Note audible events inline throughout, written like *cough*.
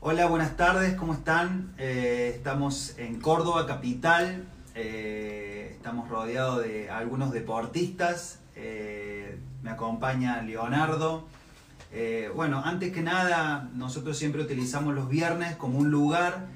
Hola, buenas tardes, ¿cómo están? Eh, estamos en Córdoba, capital. Eh, estamos rodeados de algunos deportistas. Eh, me acompaña Leonardo. bueno, antes que nada, nosotros siempre utilizamos los viernes como un lugar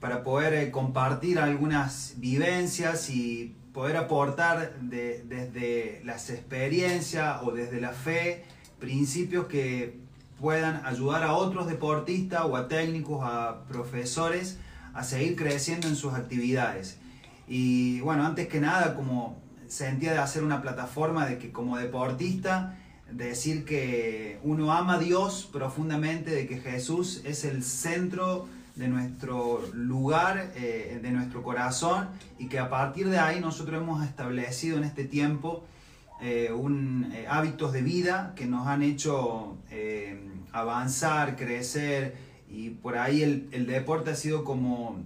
para poder compartir algunas vivencias y poder aportar desde las experiencias o desde la fe principios que puedan ayudar a otros deportistas o a técnicos, a profesores a seguir creciendo en sus actividades. Y bueno, antes que nada, como sentía de hacer una plataforma de que como deportista, decir que uno ama a Dios profundamente, de que Jesús es el centro de nuestro lugar, eh, de nuestro corazón, y que a partir de ahí nosotros hemos establecido en este tiempo eh, un, eh, hábitos de vida que nos han hecho eh, avanzar, crecer y por ahí el, deporte ha sido como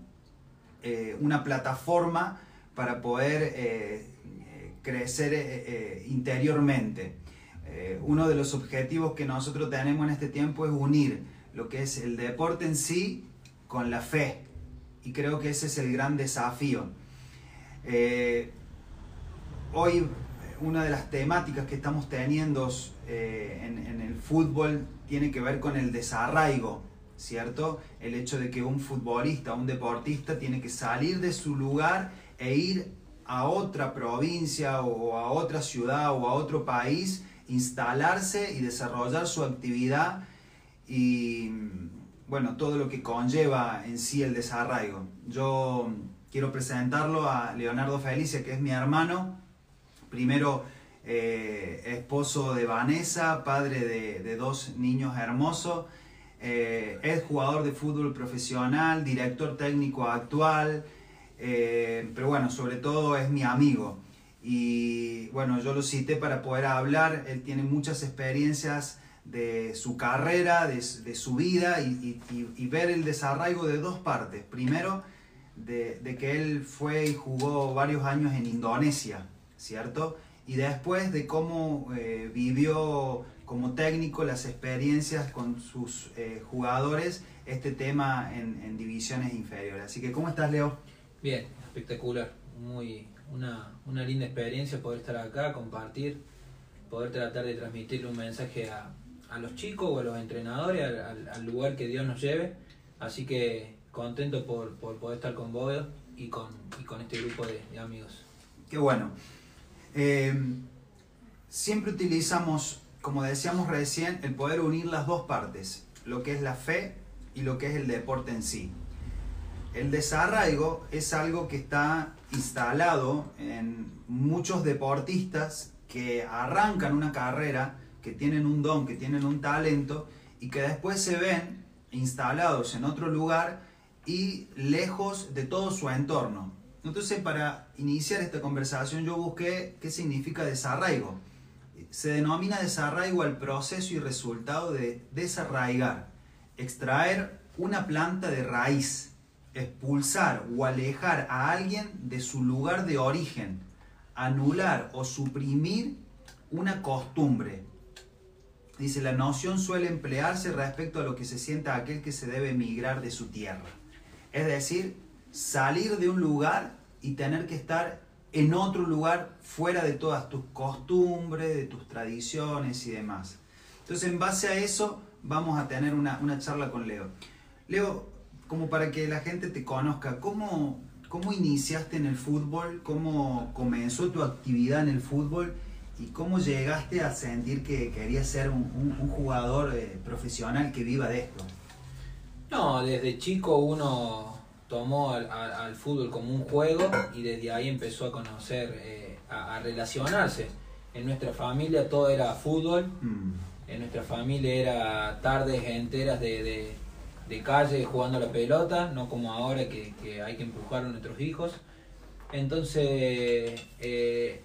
una plataforma para poder crecer interiormente. uno de los objetivos que nosotros tenemos en este tiempo es unir lo que es el deporte en sí con la fe y creo que ese es el gran desafío. hoy una de las temáticas que estamos teniendo eh, en, el fútbol tiene que ver con el desarraigo, ¿cierto? El hecho de que un futbolista, un deportista tiene que salir de su lugar e ir a otra provincia o a otra ciudad o a otro país, instalarse y desarrollar su actividad y bueno, todo lo que conlleva en sí el desarraigo. Yo quiero presentarlo a Leonardo Felicia, que es mi hermano, primero eh, esposo de Vanessa, padre de, dos niños hermosos, eh, es jugador de fútbol profesional, director técnico actual, eh, pero bueno, sobre todo es mi amigo. Y bueno, yo lo cité para poder hablar, él tiene muchas experiencias de su carrera, de, su vida y, ver el desarraigo de dos partes. Primero, de, de que él fue y jugó varios años en Indonesia, ¿cierto? Y después de cómo eh, vivió como técnico las experiencias con sus eh, jugadores este tema en, divisiones inferiores. Así que, ¿cómo estás, Leo? Bien, espectacular. Muy, una, una linda experiencia poder estar acá, compartir, poder tratar de transmitirle un mensaje a, a los chicos o a los entrenadores, al, lugar que Dios nos lleve. Así que contento por, por poder estar con vos y con, y con este grupo de, de amigos. Qué bueno. Eh, siempre utilizamos, como decíamos recién, el poder unir las dos partes, lo que es la fe y lo que es el deporte en sí. El desarraigo es algo que está instalado en muchos deportistas que arrancan una carrera, que tienen un don, que tienen un talento y que después se ven instalados en otro lugar y lejos de todo su entorno. Entonces, para iniciar esta conversación, yo busqué qué significa desarraigo. Se denomina desarraigo al proceso y resultado de desarraigar, extraer una planta de raíz, expulsar o alejar a alguien de su lugar de origen, anular o suprimir una costumbre. Dice, la noción suele emplearse respecto a lo que se sienta aquel que se debe emigrar de su tierra. Es decir, salir de un lugar y tener que estar en otro lugar fuera de todas tus costumbres, de tus tradiciones y demás. Entonces, en base a eso, vamos a tener una, charla con Leo. Leo, como para que la gente te conozca, ¿cómo, ¿cómo iniciaste en el fútbol? ¿Cómo comenzó tu actividad en el fútbol? ¿Y cómo llegaste a sentir que querías ser un, jugador eh, profesional que viva de esto? No, desde chico uno tomó al, fútbol como un juego y desde ahí empezó a conocer, eh, a, relacionarse. En nuestra familia todo era fútbol, mm. en nuestra familia era tardes enteras de, calle jugando la pelota, no como ahora que, hay que empujar a nuestros hijos. Entonces, eh,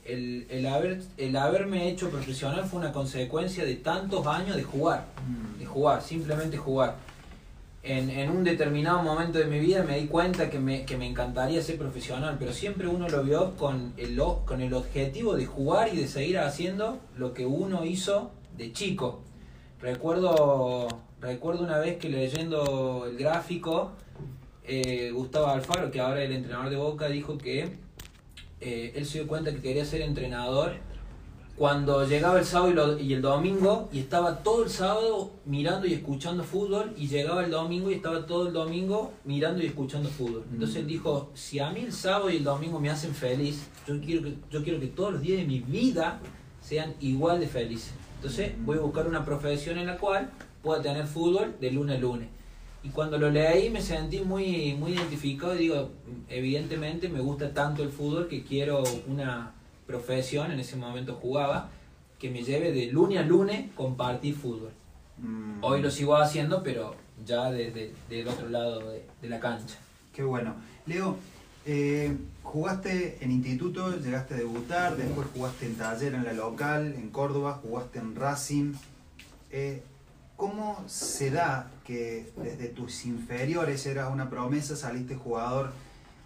el, haber, el haberme hecho profesional fue una consecuencia de tantos años de jugar, mm. de jugar, simplemente jugar en, un determinado momento de mi vida me di cuenta que me, encantaría ser profesional, pero siempre uno lo vio con el, con el objetivo de jugar y de seguir haciendo lo que uno hizo de chico. Recuerdo, recuerdo una vez que leyendo el gráfico, eh, Gustavo Alfaro, que ahora es el entrenador de Boca, dijo que eh, él se dio cuenta que quería ser entrenador cuando llegaba el sábado y, el domingo y estaba todo el sábado mirando y escuchando fútbol y llegaba el domingo y estaba todo el domingo mirando y escuchando fútbol. Entonces él dijo, si a mí el sábado y el domingo me hacen feliz, yo quiero que, yo quiero que todos los días de mi vida sean igual de felices. Entonces voy a buscar una profesión en la cual pueda tener fútbol de lunes a lunes. Y cuando lo leí me sentí muy, muy identificado y digo, evidentemente me gusta tanto el fútbol que quiero una profesión, en ese momento jugaba, que me lleve de lunes a lunes compartir fútbol. Mm. Hoy lo sigo haciendo, pero ya desde del otro lado de, la cancha. Qué bueno. Leo, eh, jugaste en instituto, llegaste a debutar, después jugaste en taller en la local, en Córdoba, jugaste en Racing. Eh, ¿Cómo se da que desde tus inferiores eras una promesa, saliste jugador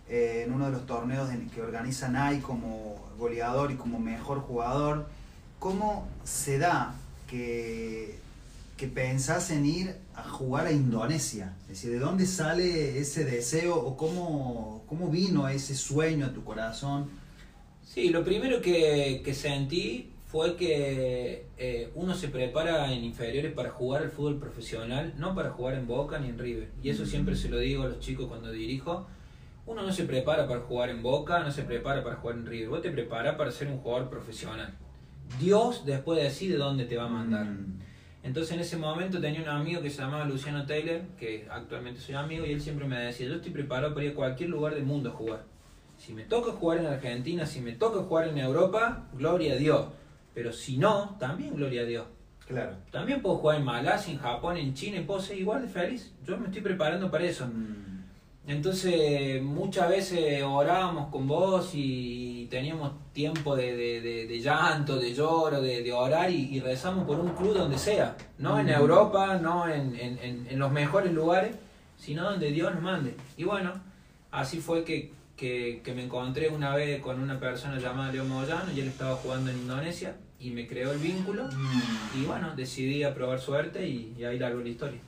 eh, en uno de los torneos que organiza NAI como goleador y como mejor jugador. ¿Cómo se da que, que pensás en ir a jugar a Indonesia? Es decir, ¿de dónde sale ese deseo o cómo, cómo vino ese sueño a tu corazón? Sí, lo primero que, que sentí fue que eh, uno se prepara en inferiores para jugar al fútbol profesional, no para jugar en Boca ni en River. Y eso siempre se lo digo a los chicos cuando dirijo uno no se prepara para jugar en Boca, no se prepara para jugar en River, vos te preparas para ser un jugador profesional. Dios después decide dónde te va a mandar. Mm. Entonces en ese momento tenía un amigo que se llamaba Luciano Taylor, que actualmente soy amigo, y él siempre me decía, yo estoy preparado para ir a cualquier lugar del mundo a jugar. Si me toca jugar en Argentina, si me toca jugar en Europa, gloria a Dios. Pero si no, también gloria a Dios. Claro. También puedo jugar en Malasia, en Japón, en China, y puedo ser igual de feliz. Yo me estoy preparando para eso. Mm. Entonces muchas veces orábamos con vos y teníamos tiempo de, llanto, de lloro, de, orar y, rezamos por un club donde sea, no en Europa, no en, los mejores lugares, sino donde Dios nos mande. Y bueno, así fue que, me encontré una vez con una persona llamada Leo Moyano y él estaba jugando en Indonesia y me creó el vínculo mm. y bueno, decidí a probar suerte y, y ahí largo la historia.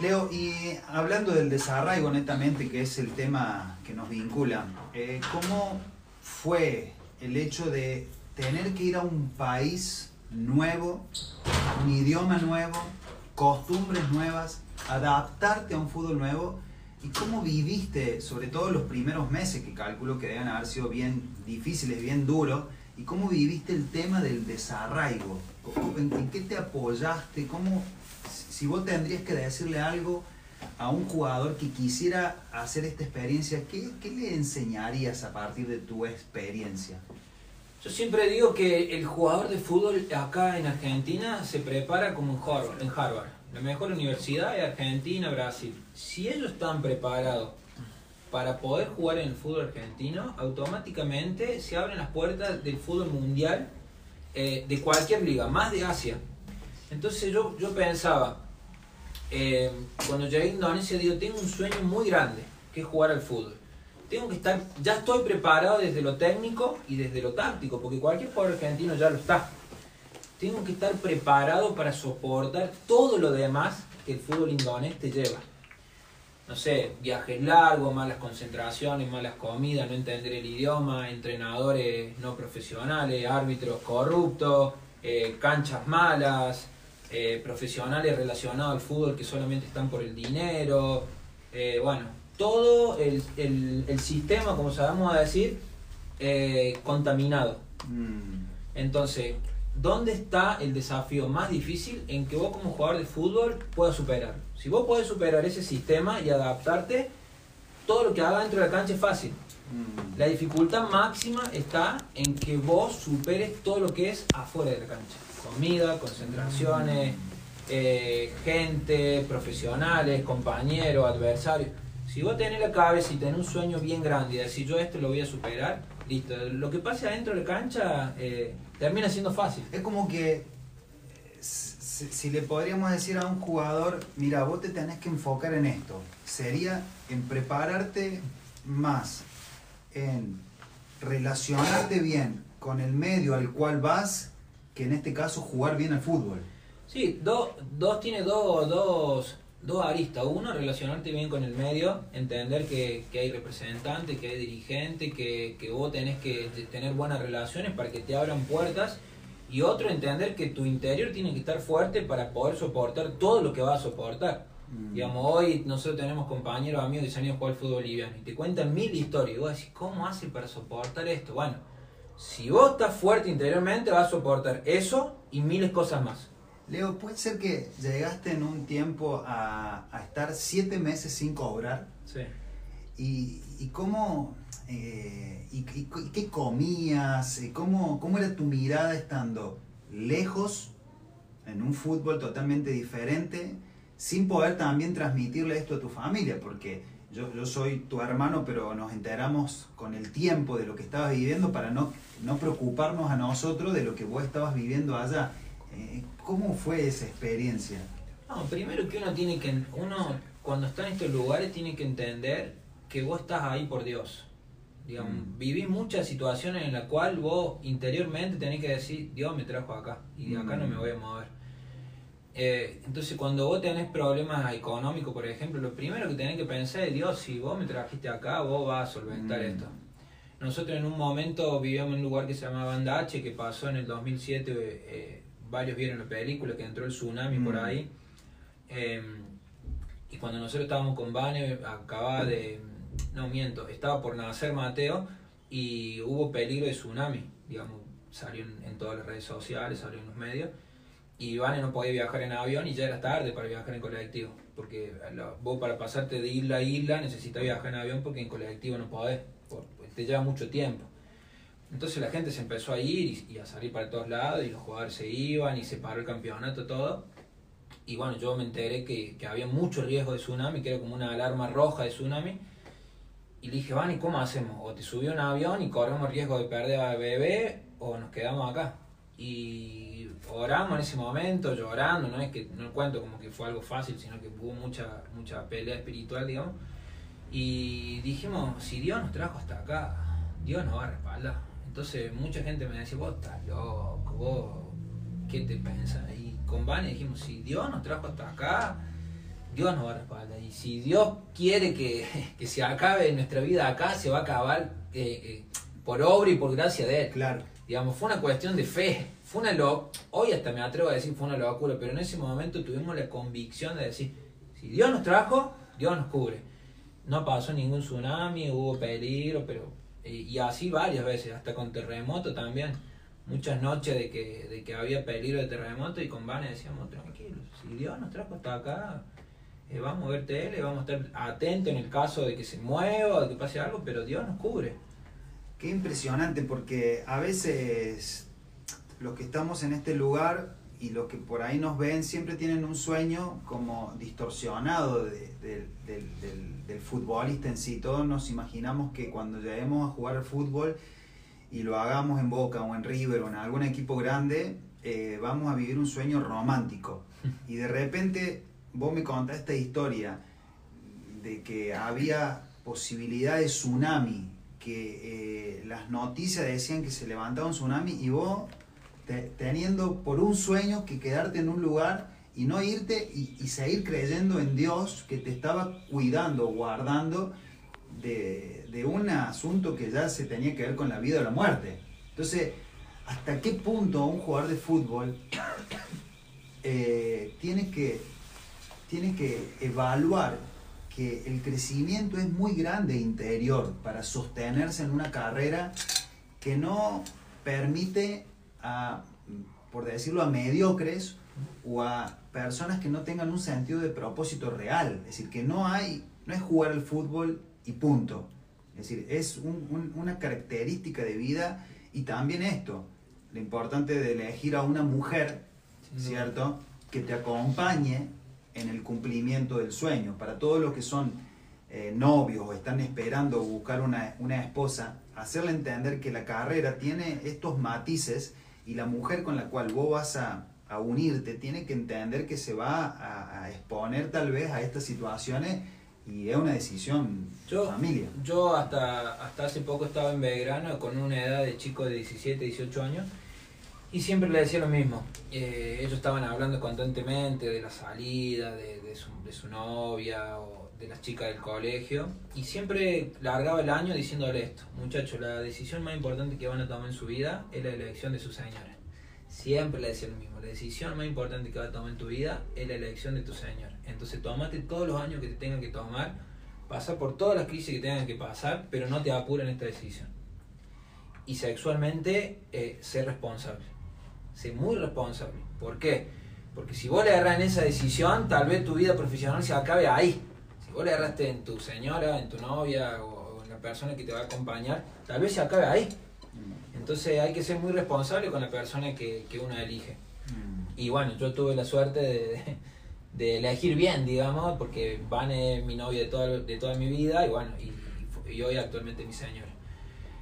Leo, y hablando del desarraigo netamente, que es el tema que nos vincula, eh, ¿cómo fue el hecho de tener que ir a un país nuevo, un idioma nuevo, costumbres nuevas, adaptarte a un fútbol nuevo? ¿Y cómo viviste, sobre todo los primeros meses, que calculo que deben haber sido bien difíciles, bien duros, y cómo viviste el tema del desarraigo? ¿En qué te apoyaste? ¿Cómo si vos tendrías que decirle algo a un jugador que quisiera hacer esta experiencia, ¿qué, le enseñarías a partir de tu experiencia? Yo siempre digo que el jugador de fútbol acá en Argentina se prepara como en Harvard, en Harvard, la mejor universidad de Argentina, Brasil. Si ellos están preparados para poder jugar en el fútbol argentino, automáticamente se abren las puertas del fútbol mundial eh, de cualquier liga, más de Asia. Entonces yo, yo pensaba, eh, cuando llegué a Indonesia, digo, tengo un sueño muy grande, que es jugar al fútbol. Tengo que estar, ya estoy preparado desde lo técnico y desde lo táctico, porque cualquier jugador argentino ya lo está. Tengo que estar preparado para soportar todo lo demás que el fútbol indonés te lleva. No sé, viajes largos, malas concentraciones, malas comidas, no entender el idioma, entrenadores no profesionales, árbitros corruptos, eh, canchas malas, eh, profesionales relacionados al fútbol que solamente están por el dinero, eh, bueno, todo el, el, sistema, como sabemos a decir, eh, contaminado. Mm. Entonces, ¿dónde está el desafío más difícil en que vos como jugador de fútbol puedas superar? Si vos podés superar ese sistema y adaptarte, todo lo que haga dentro de la cancha es fácil. Mm. La dificultad máxima está en que vos superes todo lo que es afuera de la cancha comida, concentraciones, eh, gente, profesionales, compañeros, adversarios. Si vos tenés la cabeza y tenés un sueño bien grande y decís yo esto lo voy a superar, listo. Lo que pase adentro de la cancha eh, termina siendo fácil. Es como que si, le podríamos decir a un jugador, mira, vos te tenés que enfocar en esto, sería en prepararte más, en relacionarte bien con el medio al cual vas que en este caso jugar bien al fútbol. Sí, dos, dos tiene dos, dos, dos aristas. Uno, relacionarte bien con el medio, entender que, que hay representantes, que hay dirigentes, que, que vos tenés que tener buenas relaciones para que te abran puertas. Y otro, entender que tu interior tiene que estar fuerte para poder soportar todo lo que vas a soportar. Mm. Digamos, hoy nosotros tenemos compañeros, amigos que se han ido a jugar al fútbol liviano y te cuentan mil historias. Y vos decís, ¿cómo hace para soportar esto? Bueno, si vos estás fuerte interiormente, vas a soportar eso y miles cosas más. Leo, ¿puede ser que llegaste en un tiempo a, a estar siete meses sin cobrar? Sí. ¿Y, y cómo, eh, y, y- y qué comías? ¿Y ¿Cómo, ¿Cómo era tu mirada estando lejos, en un fútbol totalmente diferente, sin poder también transmitirle esto a tu familia? Porque yo, yo soy tu hermano, pero nos enteramos con el tiempo de lo que estabas viviendo para no, no preocuparnos a nosotros de lo que vos estabas viviendo allá. Eh, ¿Cómo fue esa experiencia? No, primero que uno tiene que, uno cuando está en estos lugares tiene que entender que vos estás ahí por Dios. Digamos, Mm. vivís muchas situaciones en las cuales vos interiormente tenés que decir, Dios me trajo acá y de acá no me voy a mover. Eh, entonces cuando vos tenés problemas económicos, por ejemplo, lo primero que tenés que pensar es, Dios, si vos me trajiste acá, vos vas a solventar Mm. esto. Nosotros en un momento vivíamos en un lugar que se llamaba Andache, que pasó en el 2007, eh, varios vieron la película, que entró el tsunami por Mm. ahí. Eh, y cuando nosotros estábamos con Vane, acababa de. No miento, estaba por nacer Mateo y hubo peligro de tsunami. Digamos, salió en, en todas las redes sociales, salió en los medios. Y Vane no podía viajar en avión y ya era tarde para viajar en colectivo. Porque vos para pasarte de isla a isla necesitas viajar en avión porque en colectivo no podés. por- te lleva mucho tiempo. Entonces la gente se empezó a ir y, a salir para todos lados y los jugadores se iban y se paró el campeonato, todo. Y bueno, yo me enteré que, que había mucho riesgo de tsunami, que era como una alarma roja de tsunami. Y le dije, Vani, ¿cómo hacemos? O te subí a un avión y corremos riesgo de perder al bebé o nos quedamos acá. Y oramos en ese momento, llorando, no es que no cuento como que fue algo fácil, sino que hubo mucha, mucha pelea espiritual, digamos. Y dijimos, si Dios nos trajo hasta acá, Dios nos va a respaldar. Entonces mucha gente me decía, vos estás loco, vos, ¿qué te pensás? Y con Vane dijimos, si Dios nos trajo hasta acá, Dios nos va a respaldar. Y si Dios quiere que, *laughs* que se acabe nuestra vida acá, se va a acabar eh, eh, por obra y por gracia de Él. Claro. Digamos, fue una cuestión de fe. Fue una lo Hoy hasta me atrevo a decir fue una locura, pero en ese momento tuvimos la convicción de decir, si Dios nos trajo, Dios nos cubre. No pasó ningún tsunami, hubo peligro, pero... eh, y así varias veces, hasta con terremoto también. Muchas noches de que, de que había peligro de terremoto y con Vane decíamos, tranquilos, si Dios nos trajo hasta acá, eh, vamos a ver tele, vamos a estar atentos en el caso de que se mueva de que pase algo, pero Dios nos cubre. Qué impresionante, porque a veces los que estamos en este lugar y los que por ahí nos ven siempre tienen un sueño como distorsionado de- de- del, del- del futbolista en sí. Todos nos imaginamos que cuando lleguemos a jugar al fútbol y lo hagamos en Boca o en River o en algún equipo grande, eh, vamos a vivir un sueño romántico. Y de repente vos me contás esta historia de que había posibilidad de tsunami, que eh, las noticias decían que se levantaba un tsunami y vos te- teniendo por un sueño que quedarte en un lugar y no irte y, seguir creyendo en Dios que te estaba cuidando, guardando de, de un asunto que ya se tenía que ver con la vida o la muerte. Entonces, ¿hasta qué punto un jugador de fútbol *coughs* eh, tiene, que, tiene que evaluar que el crecimiento es muy grande interior para sostenerse en una carrera que no permite a, por decirlo, a mediocres o a personas que no tengan un sentido de propósito real. Es decir, que no hay, no es jugar al fútbol y punto. Es decir, es un- un- una característica de vida y también esto, lo importante de elegir a una mujer. ¿cierto? Que te acompañe en el cumplimiento del sueño. Para todos los que son eh, novios o están esperando buscar una, una esposa, hacerle entender que la carrera tiene estos matices y la mujer con la cual vos vas a, a unirte tiene que entender que se va a, a exponer tal vez a estas situaciones y es una decisión Yo, familia. yo hasta, hasta hace poco estaba en Belgrano con una edad de chico de 17, 18 años Y siempre le decía lo mismo. Eh, ellos estaban hablando constantemente de la salida, de, de, su, de su novia o de las chicas del colegio. Y siempre largaba el año diciéndole esto. Muchachos, la decisión más importante que van a tomar en su vida es la elección de su señora. Siempre le decía lo mismo. La decisión más importante que va a tomar en tu vida es la elección de tu señor. Entonces tomate todos los años que te tengan que tomar, pasa por todas las crisis que tengan que pasar, pero no te apuren esta decisión. Y sexualmente, eh, sé responsable. Sé muy responsable. ¿Por qué? Porque si vos le agarras en esa decisión, tal vez tu vida profesional se acabe ahí. Si vos le agarraste en tu señora, en tu novia o en la persona que te va a acompañar, tal vez se acabe ahí. Entonces hay que ser muy responsable con la persona que, que uno elige. Y bueno, yo tuve la suerte de, de, de elegir bien, digamos, porque Van es mi novia de toda, de toda mi vida y bueno, y, y hoy actualmente mi señora.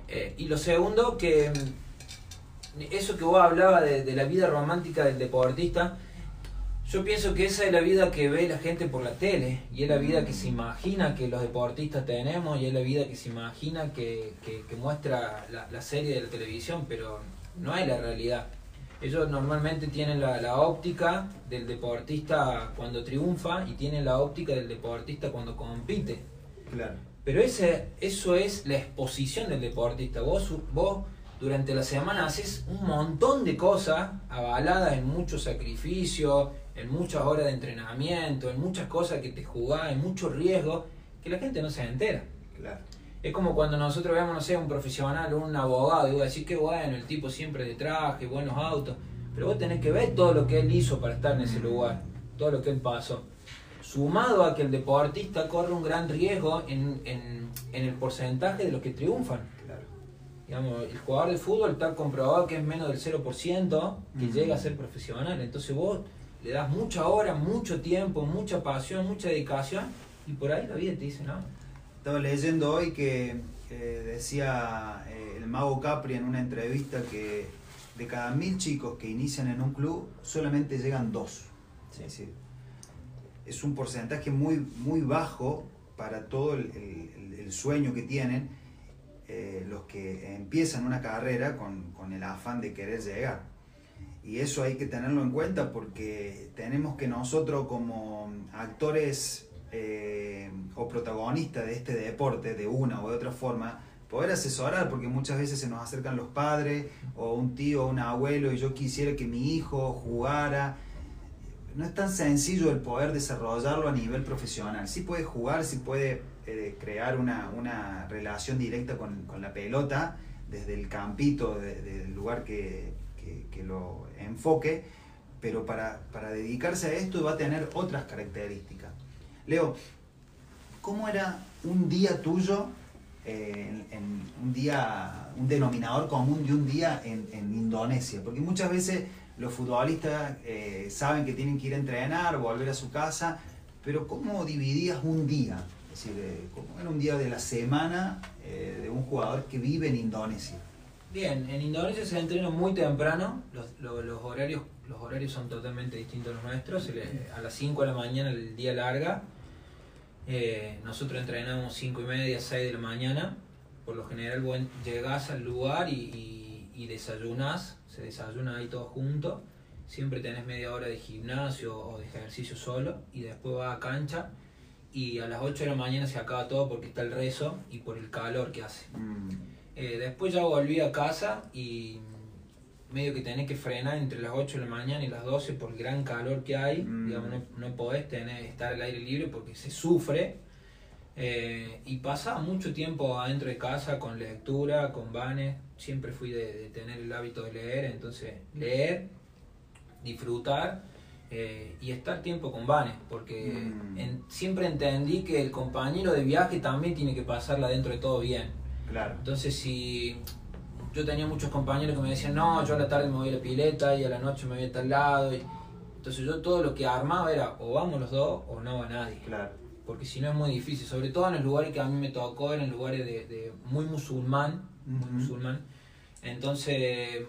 Eh, y lo segundo, que mm, eso que vos hablabas de, de la vida romántica del deportista, yo pienso que esa es la vida que ve la gente por la tele y es la vida que se imagina que los deportistas tenemos y es la vida que se imagina que, que, que muestra la, la, serie de la televisión, pero no es la realidad. Ellos normalmente tienen la, la, óptica del deportista cuando triunfa y tienen la óptica del deportista cuando compite. Claro. Pero ese, eso es la exposición del deportista. Vos, vos durante la semana haces un montón de cosas avaladas en mucho sacrificio, en muchas horas de entrenamiento, en muchas cosas que te jugás, en mucho riesgo, que la gente no se entera. Claro. Es como cuando nosotros vemos, no sé, un profesional o un abogado, y vos decís que bueno, el tipo siempre de traje, buenos autos, pero vos tenés que ver todo lo que él hizo para estar en ese lugar, todo lo que él pasó. Sumado a que el deportista corre un gran riesgo en, en, en el porcentaje de los que triunfan. Claro. Digamos, el jugador de fútbol está comprobado que es menos del 0% que mm. llega a ser profesional. Entonces vos le das mucha hora, mucho tiempo, mucha pasión, mucha dedicación y por ahí la vida te dice no. Estaba leyendo hoy que eh, decía eh, el mago Capri en una entrevista que de cada mil chicos que inician en un club solamente llegan dos. Sí. Es, decir, es un porcentaje muy, muy bajo para todo el, el, el sueño que tienen eh, los que empiezan una carrera con, con el afán de querer llegar. Y eso hay que tenerlo en cuenta porque tenemos que nosotros como actores eh, o protagonistas de este deporte, de una o de otra forma, poder asesorar, porque muchas veces se nos acercan los padres o un tío o un abuelo y yo quisiera que mi hijo jugara. No es tan sencillo el poder desarrollarlo a nivel profesional. Sí puede jugar, sí puede eh, crear una, una, relación directa con, con, la pelota desde el campito, desde de, el lugar que, que, que lo enfoque, pero para, para, dedicarse a esto va a tener otras características. Leo, ¿cómo era un día tuyo, eh, en, un día, un denominador común de un día en, Indonesia? Porque muchas veces los futbolistas eh, saben que tienen que ir a entrenar, volver a su casa, pero ¿cómo dividías un día? Es decir, eh, ¿cómo era un día de la semana de un jugador que vive en Indonesia? Bien, en Indonesia se entrena muy temprano, los, los, horarios, los horarios son totalmente distintos a los nuestros, a las 5 de la mañana el día larga, eh, nosotros entrenamos 5 y media, 6 de la mañana, por lo general bueno, llegás al lugar y, y, desayunás, se desayuna ahí todo junto, siempre tenés media hora de gimnasio o de ejercicio solo y después vas a cancha y a las 8 de la mañana se acaba todo porque está el rezo y por el calor que hace. Mm. Eh, después ya volví a casa y medio que tenés que frenar entre las 8 de la mañana y las 12 por el gran calor que hay. Mm. Digamos, no, no, podés tener, estar al aire libre porque se sufre. Eh, y pasaba mucho tiempo adentro de casa con lectura, con vanes. Siempre fui de, de tener el hábito de leer, entonces leer, disfrutar eh, y estar tiempo con vanes, porque mm. en, siempre entendí que el compañero de viaje también tiene que pasarla dentro de todo bien. Claro. Entonces, si yo tenía muchos compañeros que me decían, no, yo a la tarde me voy a la pileta y a la noche me voy a tal lado. Y... Entonces, yo todo lo que armaba era o vamos los dos o no va nadie. Claro. Porque si no es muy difícil, sobre todo en los lugares que a mí me tocó, en lugares de, de muy musulmán, uh -huh. muy musulmán. Entonces,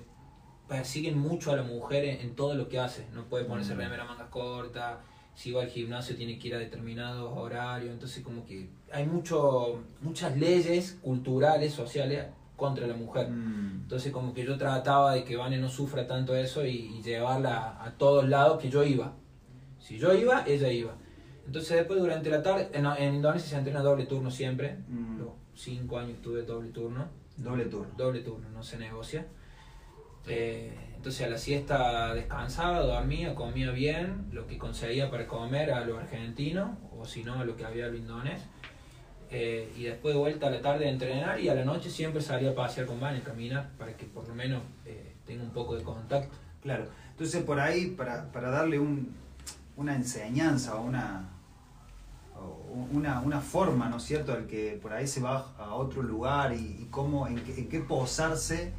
persiguen mucho a la mujer en, en todo lo que hace. No puede ponerse uh -huh. remera mangas cortas si va al gimnasio tiene que ir a determinados horarios, entonces como que hay mucho, muchas leyes culturales, sociales contra la mujer. Mm. Entonces como que yo trataba de que Vane no sufra tanto eso y, y llevarla a todos lados que yo iba. Si yo iba, ella iba. Entonces después durante la tarde, en, en Indonesia se entrena doble turno siempre. Mm. Los cinco años tuve doble turno. Doble turno. Doble turno, no se negocia. Eh, entonces a la siesta descansaba, dormía, comía bien, lo que conseguía para comer a lo argentino, o si no a lo que había a. Eh, y después de vuelta a la tarde a entrenar y a la noche siempre salía a pasear con Vane, a caminar, para que por lo menos eh, tenga un poco de contacto. Claro. Entonces por ahí, para, para darle un, una enseñanza o una, una, una forma, ¿no es cierto?, al que por ahí se va a otro lugar y, cómo, en qué posarse,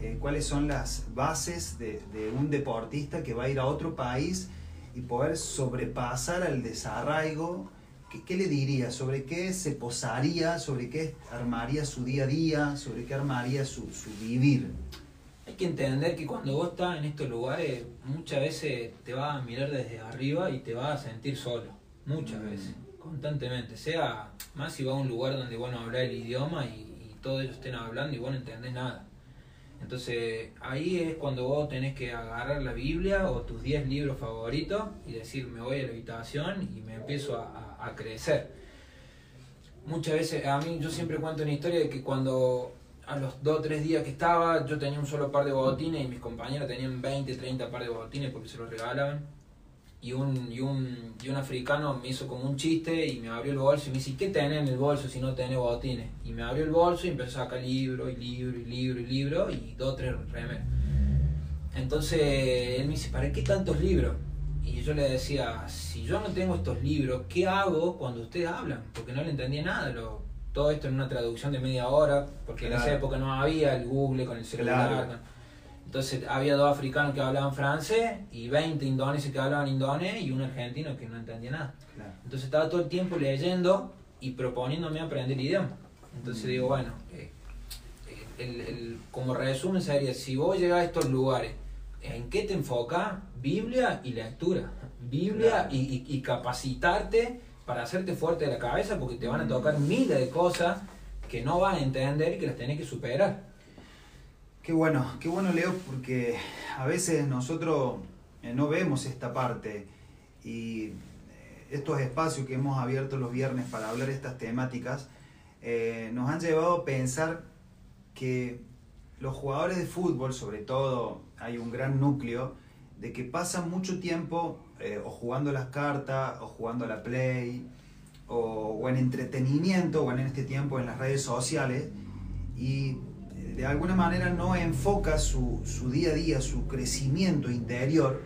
eh, cuáles son las bases de, de un deportista que va a ir a otro país y poder sobrepasar al desarraigo. ¿Qué, qué le diría? ¿Sobre qué se posaría? ¿Sobre qué armaría su día a día? ¿Sobre qué armaría su, su vivir? Hay que entender que cuando vos estás en estos lugares, muchas veces te vas a mirar desde arriba y te vas a sentir solo. Muchas Mm. veces, constantemente. Sea más si vas a un lugar donde vos no hablas el idioma y, y todos ellos estén hablando y vos no entendés nada. Entonces ahí es cuando vos tenés que agarrar la Biblia o tus 10 libros favoritos y decir me voy a la habitación y me empiezo a, a- crecer. Muchas veces, a mí yo siempre cuento una historia de que cuando a los 2 o 3 días que estaba yo tenía un solo par de botines y mis compañeros tenían 20, 30 par de botines porque se los regalaban. Y un, y, un, y un africano me hizo como un chiste y me abrió el bolso y me dice, ¿qué tenés en el bolso si no tenés botines? Y me abrió el bolso y empezó a sacar libro y libro y libro y libro y dos tres remeras. Entonces él me dice, ¿para qué tantos libros? Y yo le decía, si yo no tengo estos libros, ¿qué hago cuando ustedes hablan? Porque no le entendía nada. Lo, todo esto en una traducción de media hora, porque en esa época no había el Google con el celular. Claro. Entonces había dos africanos que hablaban francés y 20 indonesios que hablaban indonés y un argentino que no entendía nada. Claro. Entonces estaba todo el tiempo leyendo y proponiéndome aprender el idioma. Entonces Mm. digo, bueno, eh, el- el- como resumen sería, si vos llegás a estos lugares, ¿en qué te enfocas? Biblia y lectura. Biblia Claro. y, y- y capacitarte para hacerte fuerte de la cabeza porque te van a tocar Mm. miles de cosas que no vas a entender y que las tenés que superar. Qué bueno, qué bueno Leo, porque a veces nosotros eh, no vemos esta parte y eh, estos espacios que hemos abierto los viernes para hablar de estas temáticas eh, nos han llevado a pensar que los jugadores de fútbol, sobre todo, hay un gran núcleo de que pasan mucho tiempo eh, o jugando las cartas o jugando a la play o, o en entretenimiento o en este tiempo en las redes sociales y de alguna manera no enfoca su, su día a día, su crecimiento interior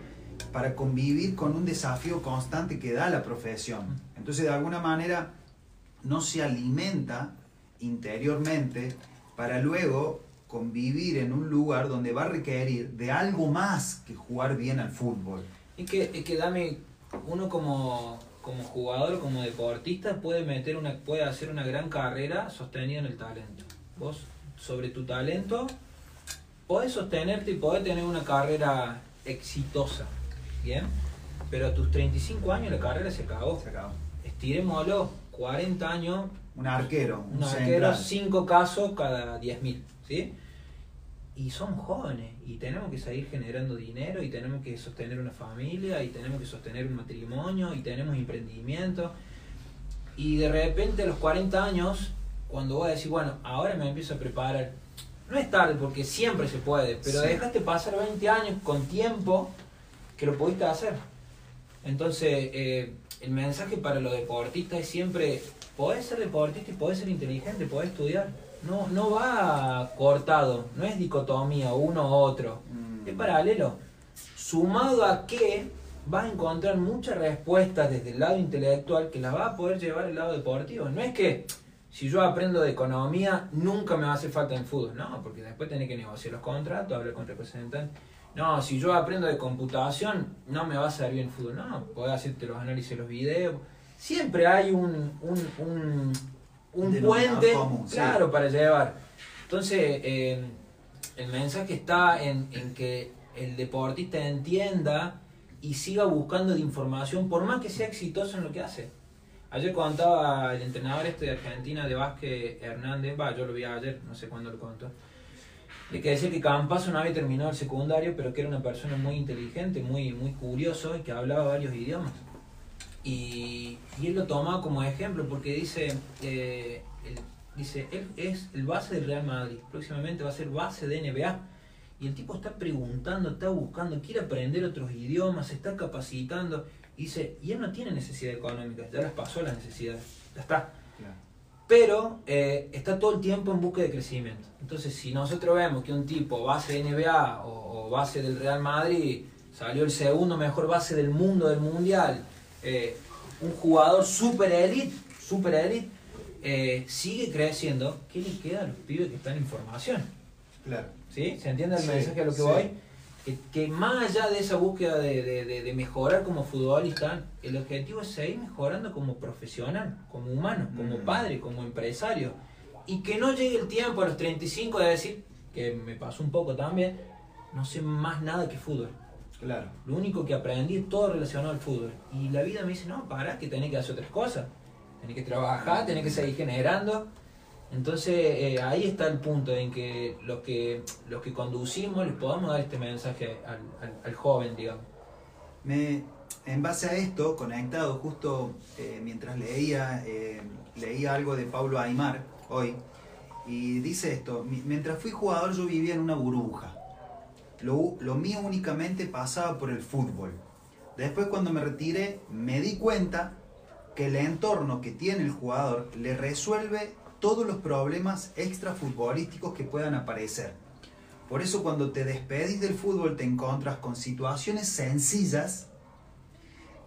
para convivir con un desafío constante que da la profesión. Entonces de alguna manera no se alimenta interiormente para luego convivir en un lugar donde va a requerir de algo más que jugar bien al fútbol. Es que, es que dame, uno como, como jugador, como deportista, puede meter una, puede hacer una gran carrera sostenida en el talento. Vos, sobre tu talento, podés sostenerte y podés tener una carrera exitosa, ¿bien? Pero a tus 35 años la carrera se acabó. Se acabó. Estirémoslo, 40 años, Un arquero, un, un arquero, central. 5 casos cada 10.000, ¿sí? Y somos jóvenes y tenemos que seguir generando dinero y tenemos que sostener una familia y tenemos que sostener un matrimonio y tenemos emprendimiento. Y de repente a los 40 años, cuando voy a decir, bueno, ahora me empiezo a preparar, no es tarde porque siempre se puede, pero Sí. dejaste pasar 20 años con tiempo que lo pudiste hacer. Entonces, eh, el mensaje para los deportistas es siempre, podés ser deportista y podés ser inteligente, podés estudiar. No, no va cortado, no es dicotomía uno u otro, Mm. es paralelo. Sumado a que vas a encontrar muchas respuestas desde el lado intelectual que las vas a poder llevar al lado deportivo. No es que si yo aprendo de economía nunca me va a hacer falta en fútbol, no, porque después tenés que negociar los contratos, hablar con representantes. No, si yo aprendo de computación no me va a servir en fútbol, no, podés hacerte los análisis de los videos. Siempre hay un, un, un, un puente, común, sí. claro, para llevar. Entonces, eh, el mensaje está en, en que el deportista entienda y siga buscando de información, por más que sea exitoso en lo que hace. Ayer contaba el entrenador este de Argentina de básquet, Hernández, va, yo lo vi ayer, no sé cuándo lo contó, de que decía que Campazo no había terminado el secundario, pero que era una persona muy inteligente, muy, muy curioso y que hablaba varios idiomas. Y, y él lo toma como ejemplo porque dice, eh, él, dice, él es el base del Real Madrid, próximamente va a ser base de NBA. Y el tipo está preguntando, está buscando, quiere aprender otros idiomas, se está capacitando. Y dice, y él no tiene necesidad económica, ya las pasó las necesidades, ya está. Pero eh, está todo el tiempo en busca de crecimiento. Entonces, si nosotros vemos que un tipo base de NBA o, o base del Real Madrid salió el segundo mejor base del mundo, del mundial, eh, un jugador super elite, super elite, eh, sigue creciendo, ¿qué le queda a los pibes que están en formación? Claro. ¿Sí? ¿Se entiende el Sí, mensaje a lo que sí. voy? Que, que más allá de esa búsqueda de, de- de- mejorar como futbolista, el objetivo es seguir mejorando como profesional, como humano, como Mm. padre, como empresario. Y que no llegue el tiempo a los 35 de decir, que me pasó un poco también, no sé más nada que fútbol. Claro. Lo único que aprendí es todo relacionado al fútbol. Y la vida me dice, no, para, que tenés que hacer otras cosas. Tenés que trabajar, tenés que seguir generando. Entonces eh, ahí está el punto en que los que los que conducimos les podamos dar este mensaje al, al- joven, digamos. Me, en base a esto, conectado, justo eh, mientras leía, eh, leía algo de Pablo Aymar hoy, y dice esto, "Mi- mientras fui jugador yo vivía en una burbuja. Lo, lo mío únicamente pasaba por el fútbol. Después cuando me retiré me di cuenta que el entorno que tiene el jugador le resuelve todos los problemas extrafutbolísticos que puedan aparecer. Por eso cuando te despedís del fútbol te encuentras con situaciones sencillas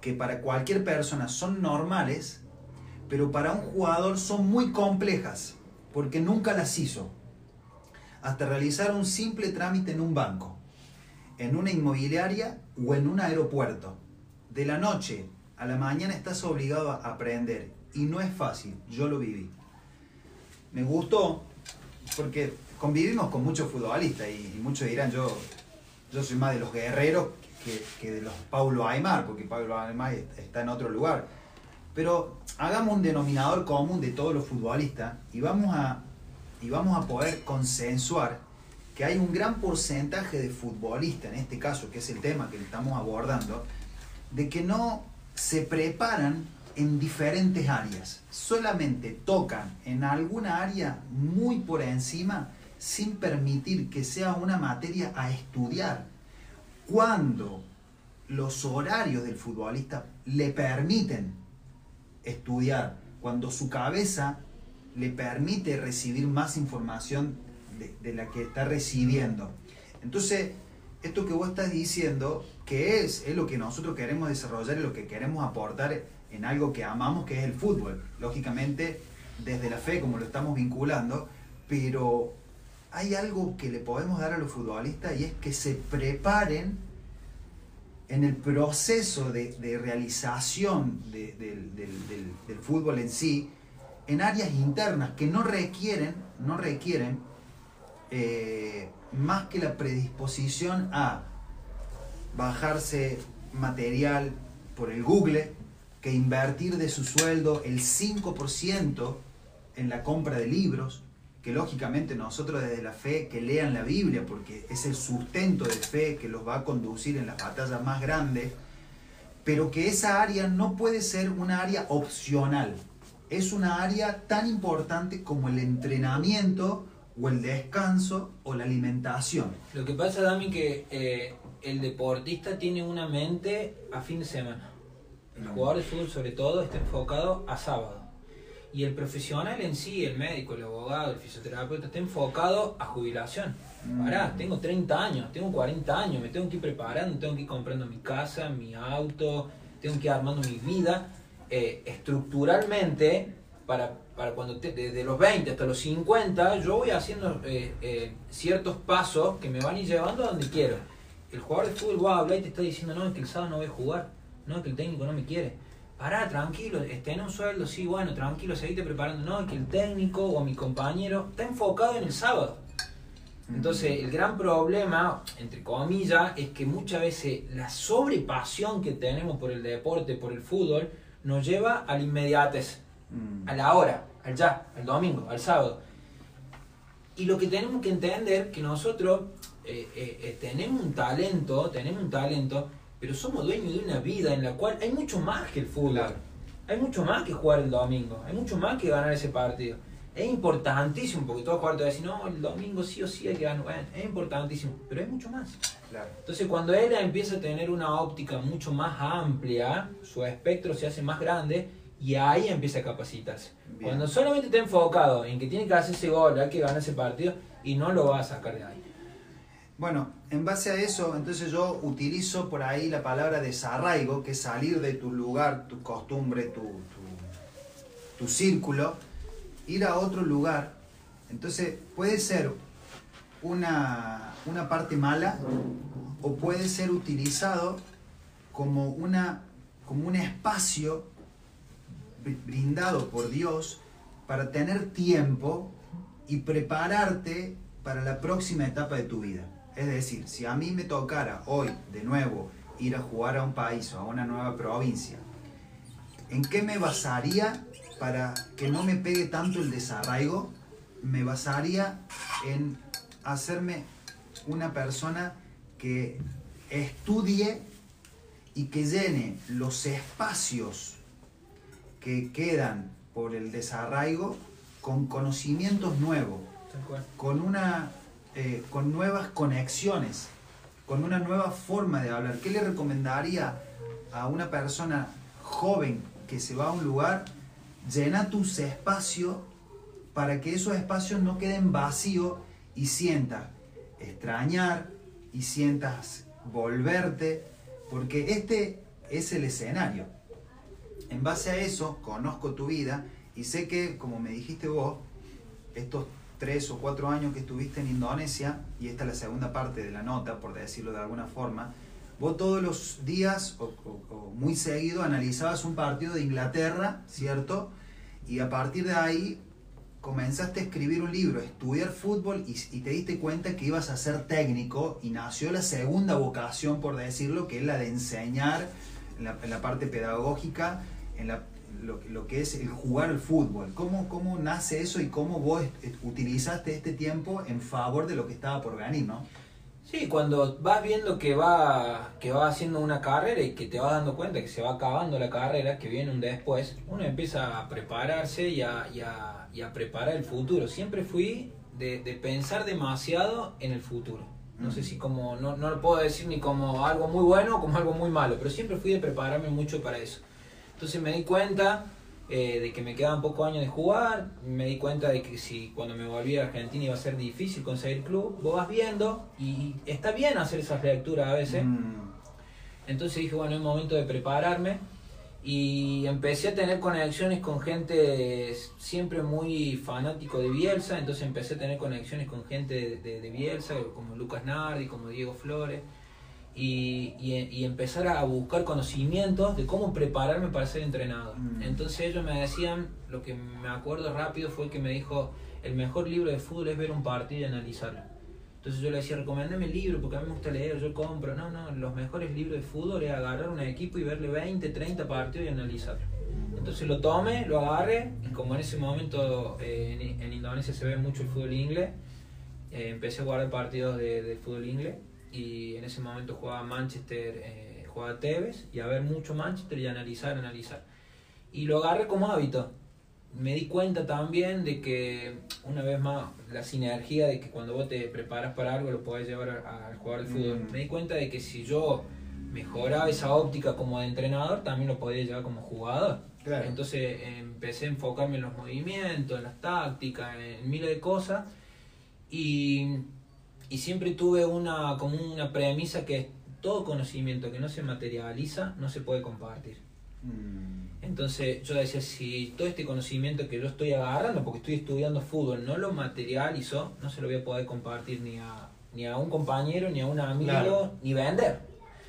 que para cualquier persona son normales, pero para un jugador son muy complejas porque nunca las hizo. Hasta realizar un simple trámite en un banco, en una inmobiliaria o en un aeropuerto. De la noche a la mañana estás obligado a aprender y no es fácil, yo lo viví. Me gustó porque convivimos con muchos futbolistas y, muchos dirán yo, yo soy más de los guerreros que, que de los Paulo Aymar, porque Pablo Aymar está en otro lugar. Pero hagamos un denominador común de todos los futbolistas y vamos a, y vamos a poder consensuar que hay un gran porcentaje de futbolistas, en este caso, que es el tema que estamos abordando, de que no se preparan en diferentes áreas, solamente tocan en alguna área muy por encima sin permitir que sea una materia a estudiar. Cuando los horarios del futbolista le permiten estudiar, cuando su cabeza le permite recibir más información de, la que está recibiendo. Entonces, esto que vos estás diciendo, que es, es lo que nosotros queremos desarrollar y lo que queremos aportar en algo que amamos, que es el fútbol. Lógicamente, desde la fe, como lo estamos vinculando, pero hay algo que le podemos dar a los futbolistas y es que se preparen en el proceso de, realización de- del, del- del- del fútbol en sí, en áreas internas que no requieren, no requieren eh, más que la predisposición a bajarse material por el Google, que invertir de su sueldo el 5% en la compra de libros, que lógicamente nosotros desde la fe que lean la Biblia, porque es el sustento de fe que los va a conducir en las batallas más grandes, pero que esa área no puede ser una área opcional, es una área tan importante como el entrenamiento o el descanso o la alimentación. Lo que pasa, Dami, que eh, el deportista tiene una mente a fin de semana. El jugador de fútbol, sobre todo, está enfocado a sábado. Y el profesional en sí, el médico, el abogado, el fisioterapeuta, está enfocado a jubilación. Mm. Pará, tengo 30 años, tengo 40 años, me tengo que ir preparando, tengo que ir comprando mi casa, mi auto, tengo que ir armando mi vida eh, estructuralmente para, para cuando te- desde los 20 hasta los 50 yo voy haciendo eh, eh, ciertos pasos que me van a ir llevando a donde quiero. El jugador de fútbol va a hablar y te está diciendo, no, es que el sábado no voy a jugar, no, que el técnico no me quiere. Pará, tranquilo, está en un sueldo, sí, bueno, tranquilo, seguite preparando. No, es que el técnico o mi compañero está enfocado en el sábado. Entonces, el gran problema, entre comillas, es que muchas veces la sobrepasión que tenemos por el deporte, por el fútbol, nos lleva al inmediatez, Mm. a la hora, al ya, al domingo, al sábado. Y lo que tenemos que entender que nosotros eh, eh, eh, tenemos un talento, tenemos un talento, pero somos dueños de una vida en la cual hay mucho más que el fútbol. Claro. Hay mucho más que jugar el domingo, hay mucho más que ganar ese partido. Es importantísimo, porque todos a decir, no, el domingo sí o sí hay que ganar. Bueno, es importantísimo, pero hay mucho más. Claro. Entonces cuando él empieza a tener una óptica mucho más amplia, su espectro se hace más grande y ahí empieza a capacitarse. Bien. Cuando solamente está enfocado en que tiene que hacer ese gol, hay que ganar ese partido y no lo va a sacar de ahí. Bueno, en base a eso, entonces yo utilizo por ahí la palabra desarraigo, que es salir de tu lugar, tu costumbre, tu, tu, tu círculo, ir a otro lugar. Entonces puede ser una, una parte mala o puede ser utilizado como, una, como un espacio br- brindado por Dios para tener tiempo y prepararte para la próxima etapa de tu vida. Es decir, si a mí me tocara hoy de nuevo ir a jugar a un país o a una nueva provincia, ¿en qué me basaría para que no me pegue tanto el desarraigo? Me basaría en hacerme una persona que estudie y que llene los espacios que quedan por el desarraigo con conocimientos nuevos, con, una, eh, con nuevas conexiones, con una nueva forma de hablar. ¿Qué le recomendaría a una persona joven que se va a un lugar? Llena tus espacios para que esos espacios no queden vacíos y sientas extrañar y sientas volverte, porque este es el escenario. En base a eso, conozco tu vida y sé que, como me dijiste vos, estos tres o cuatro años que estuviste en Indonesia, y esta es la segunda parte de la nota, por decirlo de alguna forma, vos todos los días o, muy seguido analizabas un partido de Inglaterra, ¿cierto? Y a partir de ahí comenzaste a escribir un libro, estudiar fútbol y, te diste cuenta que ibas a ser técnico y nació la segunda vocación, por decirlo, que es la de enseñar en la parte pedagógica, en la- lo, lo que es el jugar al fútbol. ¿Cómo, ¿Cómo nace eso y cómo vos est- utilizaste este tiempo en favor de lo que estaba por venir, no? Sí, cuando vas viendo que va, que va haciendo una carrera y que te vas dando cuenta que se va acabando la carrera, que viene un después, uno empieza a prepararse y a, y a- y a preparar el futuro. Siempre fui de, de pensar demasiado en el futuro. No sé si como, no, no lo puedo decir ni como algo muy bueno o como algo muy malo, pero siempre fui de prepararme mucho para eso. Entonces me di cuenta eh, de que me quedaban pocos años de jugar, me di cuenta de que si cuando me volví a Argentina iba a ser difícil conseguir club, vos vas viendo y está bien hacer esas lecturas a veces. Mm, Entonces dije, bueno, es momento de prepararme y empecé a tener conexiones con gente siempre muy fanático de Bielsa, entonces empecé a tener conexiones con gente de, de- de Bielsa, como Lucas Nardi, como Diego Flores, y, y- y empezar a buscar conocimientos de cómo prepararme para ser entrenador. Mm. Entonces ellos me decían, lo que me acuerdo rápido fue que me dijo, el mejor libro de fútbol es ver un partido y analizarlo. Entonces yo le decía, recomendame el libro porque a mí me gusta leer, yo compro. No, no, los mejores libros de fútbol es agarrar un equipo y verle 20, 30 partidos y analizarlo. Entonces lo tomé, lo agarré, y como en ese momento eh, en, en Indonesia se ve mucho el fútbol inglés, eh, empecé a guardar partidos de, de fútbol inglés y en ese momento jugaba Manchester, eh, jugaba Tevez y a ver mucho Manchester y analizar, analizar. Y lo agarré como hábito. Me di cuenta también de que, una vez más, la sinergia de que cuando vos te preparas para algo lo podés llevar al jugar al fútbol. Mm. Me di cuenta de que si yo mejoraba esa óptica como de entrenador, también lo podía llevar como jugador. Claro. Entonces empecé a enfocarme en los movimientos, en las tácticas, en miles de cosas. Y, y siempre tuve una, como una premisa que todo conocimiento que no se materializa no se puede compartir. mm, Entonces yo decía, si todo este conocimiento que yo estoy agarrando, porque estoy estudiando fútbol, no lo materializo, no se lo voy a poder compartir ni a, ni a un compañero, ni a un amigo, Claro. ni vender.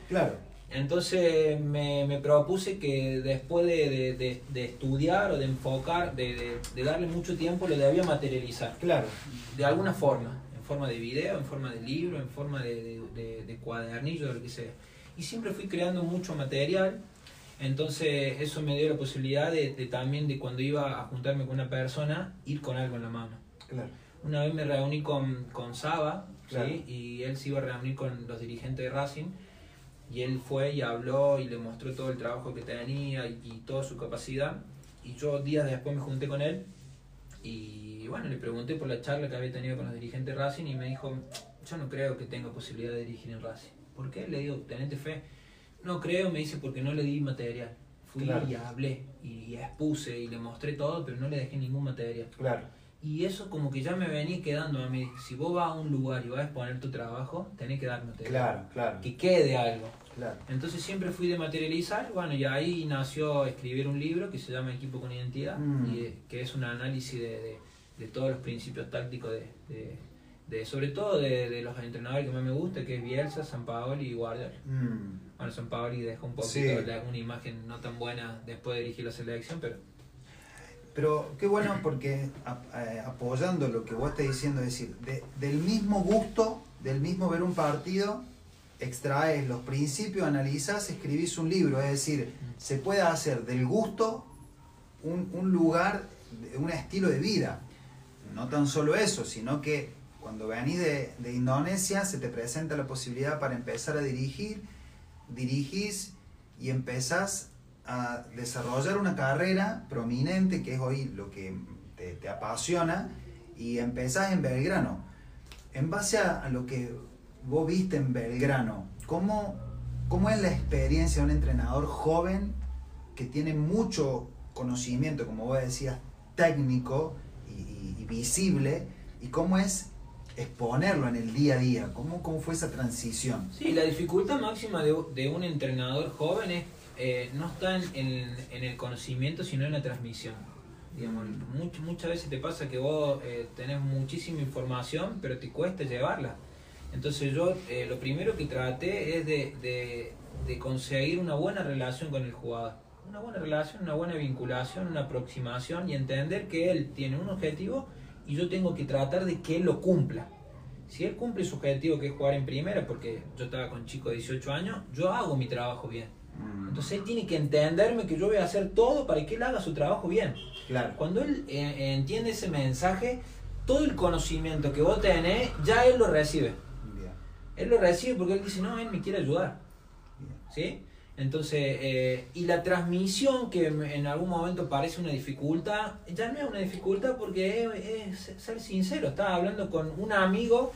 claro. Entonces me, me propuse que después de, de- de- de estudiar o de enfocar, de, darle mucho tiempo, lo debía materializar. Claro. De alguna forma, forma de video, en forma de libro, en forma de, de, de- de cuadernillo, de lo que sea. Y siempre fui creando mucho material Entonces eso me dio la posibilidad de, de también de cuando iba a juntarme con una persona, ir con algo en la mano. Claro. Una vez me reuní con, con Saba, Claro. ¿sí? y él se iba a reunir con los dirigentes de Racing, y él fue y habló y le mostró todo el trabajo que tenía y, y toda su capacidad. Y yo días después me junté con él y bueno, le pregunté por la charla que había tenido con los dirigentes de Racing y me dijo, yo no creo que tenga posibilidad de dirigir en Racing. ¿Por qué? Le digo, tenente fe. No creo, me dice, porque no le di material. Fui Claro. y hablé y, y expuse y le mostré todo, pero no le dejé ningún material. Claro. Y eso como que ya me venía quedando a mí. Si vos vas a un lugar y vas a exponer tu trabajo, tenés que dar material. Claro, claro. Que quede algo. Claro. Entonces siempre fui de materializar, bueno, y ahí nació escribir un libro que se llama Equipo con Identidad, Mm. y, eh, que es un análisis de, de- de todos los principios tácticos, de, de- de- sobre todo de, de los entrenadores que más me gusta, que es Bielsa, San Paoli y Guardiola. Mm. Bueno, San Paoli dejó un poquito Sí. la- una imagen no tan buena después de dirigir la selección, pero Pero qué bueno porque ap- eh, apoyando lo que vos estás diciendo, es decir, de- del mismo gusto, del mismo ver un partido, extraes los principios, analizas, escribís un libro. Es decir, se puede hacer del gusto un, un lugar, un estilo de vida. No tan solo eso, sino que cuando venís de, de Indonesia se te presenta la posibilidad para empezar a dirigir, dirigís y empezás a desarrollar una carrera prominente, que es hoy lo que te, apasiona, y empezás en Belgrano. En base a, lo que vos viste en Belgrano, ¿cómo, ¿cómo es la experiencia de un entrenador joven que tiene mucho conocimiento, como vos decías, técnico visible, y cómo es exponerlo en el día a día? ¿Cómo, cómo fue esa transición? Sí, la dificultad máxima de, de un entrenador joven es, eh, no está en, en- en el conocimiento, sino en la transmisión. Digamos, much- muchas veces te pasa que vos eh, tenés muchísima información, pero te cuesta llevarla. Entonces yo eh, lo primero que traté es de- de conseguir una buena relación con el jugador. Una buena relación, una buena vinculación, una aproximación y entender que él tiene un objetivo y yo tengo que tratar de que él lo cumpla. Si él cumple su objetivo que es jugar en primera, porque yo estaba con chico de 18 años, yo hago mi trabajo bien. Mm, Entonces él tiene que entenderme que yo voy a hacer todo para que él haga su trabajo bien. claro. Cuando él eh, entiende ese mensaje, todo el conocimiento que vos tenés, ya él lo recibe. Bien, Él lo recibe porque él dice, no, él me quiere ayudar. bien. ¿Sí? Entonces, eh, y la transmisión que en algún momento parece una dificultad, ya no es una dificultad porque es, es ser sincero. Estás hablando con un amigo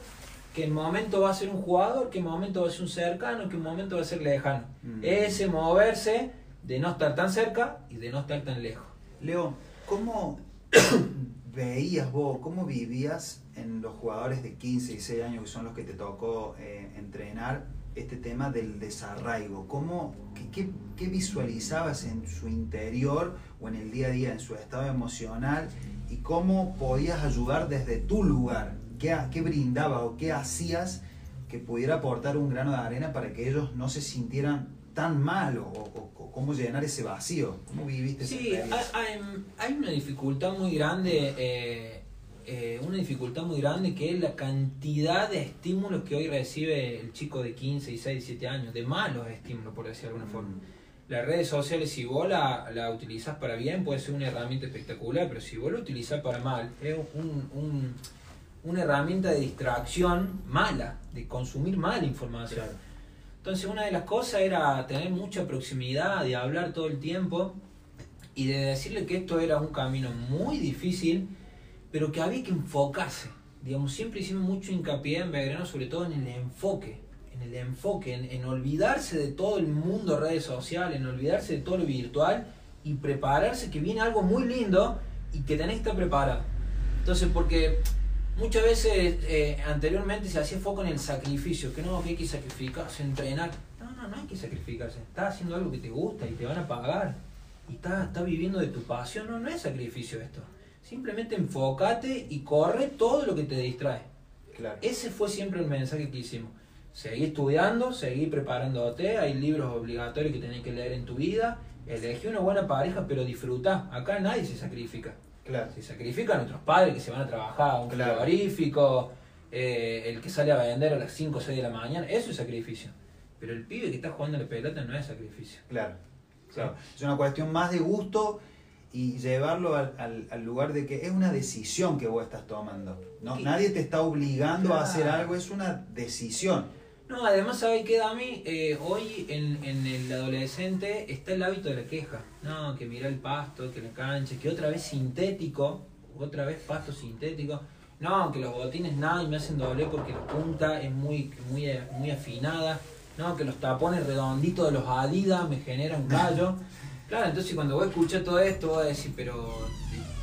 que en momento va a ser un jugador, que en momento va a ser un cercano, que en momento va a ser lejano. Mm. Ese moverse de no estar tan cerca y de no estar tan lejos. Leo, ¿cómo *coughs* veías vos, cómo vivías en los jugadores de 15 y 16 años que son los que te tocó eh, entrenar este tema del desarraigo? ¿Cómo, qué, qué- visualizabas en su interior o en el día a día, en su estado emocional? ¿Y cómo podías ayudar desde tu lugar? ¿Qué, qué brindabas o qué hacías que pudiera aportar un grano de arena para que ellos no se sintieran tan mal o, o- o cómo llenar ese vacío? ¿Cómo viviste Sí, hay- hay una dificultad muy grande, eh, eh, una dificultad muy grande que es la cantidad de estímulos que hoy recibe el chico de 15, 16, 17 años, de malos estímulos, por decir de alguna forma. Las redes sociales, si vos la, la utilizás para bien, puede ser una herramienta espectacular, pero si vos la utilizás para mal, es un- un- una herramienta de distracción mala, de consumir mala información. Claro. Entonces una de las cosas era tener mucha proximidad, de hablar todo el tiempo y de decirle que esto era un camino muy difícil, pero que había que enfocarse. Digamos, siempre hicimos mucho hincapié en Belgrano, sobre todo en el enfoque, en el enfoque, en, en olvidarse de todo el mundo de redes sociales, en olvidarse de todo lo virtual y prepararse que viene algo muy lindo y que tenés que estar preparado. Entonces, porque muchas veces eh, anteriormente se hacía foco en el sacrificio, que no, que hay que sacrificarse, entrenar. No, no, no hay que sacrificarse. Estás haciendo algo que te gusta y te van a pagar. Y estás, estás viviendo de tu pasión. No, no es sacrificio esto. Simplemente enfócate y corre todo lo que te distrae. Claro. Ese fue siempre el mensaje que hicimos. Seguí estudiando, seguí preparándote, hay libros obligatorios que tenés que leer en tu vida, elegí una buena pareja, pero disfruta. Acá nadie se sacrifica. Claro. Se sacrifican nuestros padres que se van a trabajar, un Claro. frigorífico, eh, el que sale a vender a las 5 o 6 de la mañana, eso es sacrificio. Pero el pibe que está jugando la pelota no es sacrificio. Claro. Es una cuestión más de gusto y llevarlo al, al, lugar de que es una decisión que vos estás tomando. ¿no? Nadie te está obligando a hacer algo, es una decisión. No, además, ¿sabe qué, Dami? Eh, hoy en, en, el adolescente está el hábito de la queja. No, que mira el pasto, que la cancha, que otra vez sintético, otra vez pasto sintético. No, que los botines nada y me hacen doble porque la punta es muy, muy, muy afinada. No, que los tapones redonditos de los Adidas me generan callo. *laughs* Claro, entonces cuando vos escuchas todo esto, vos a decir, pero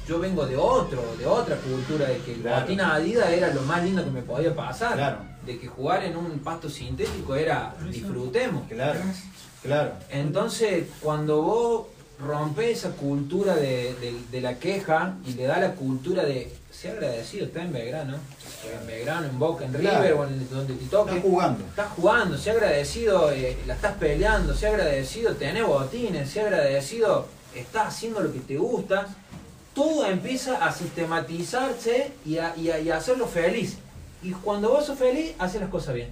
yo vengo de otro, de otra cultura, de que el botín Adidas era lo más lindo que me podía pasar. Claro de que jugar en un pasto sintético era disfrutemos. Claro, claro. Entonces, cuando vos rompes esa cultura de, la queja y le da la cultura de ser agradecido, está en Belgrano, en Belgrano, en Boca, en River o en donde te toque. Estás jugando. Estás jugando, sea agradecido, eh, la estás peleando, sea agradecido, tenés botines, sea agradecido, estás haciendo lo que te gusta. Todo empieza a sistematizarse y a, y a hacerlo feliz. Y cuando vos sos feliz, haces las cosas bien.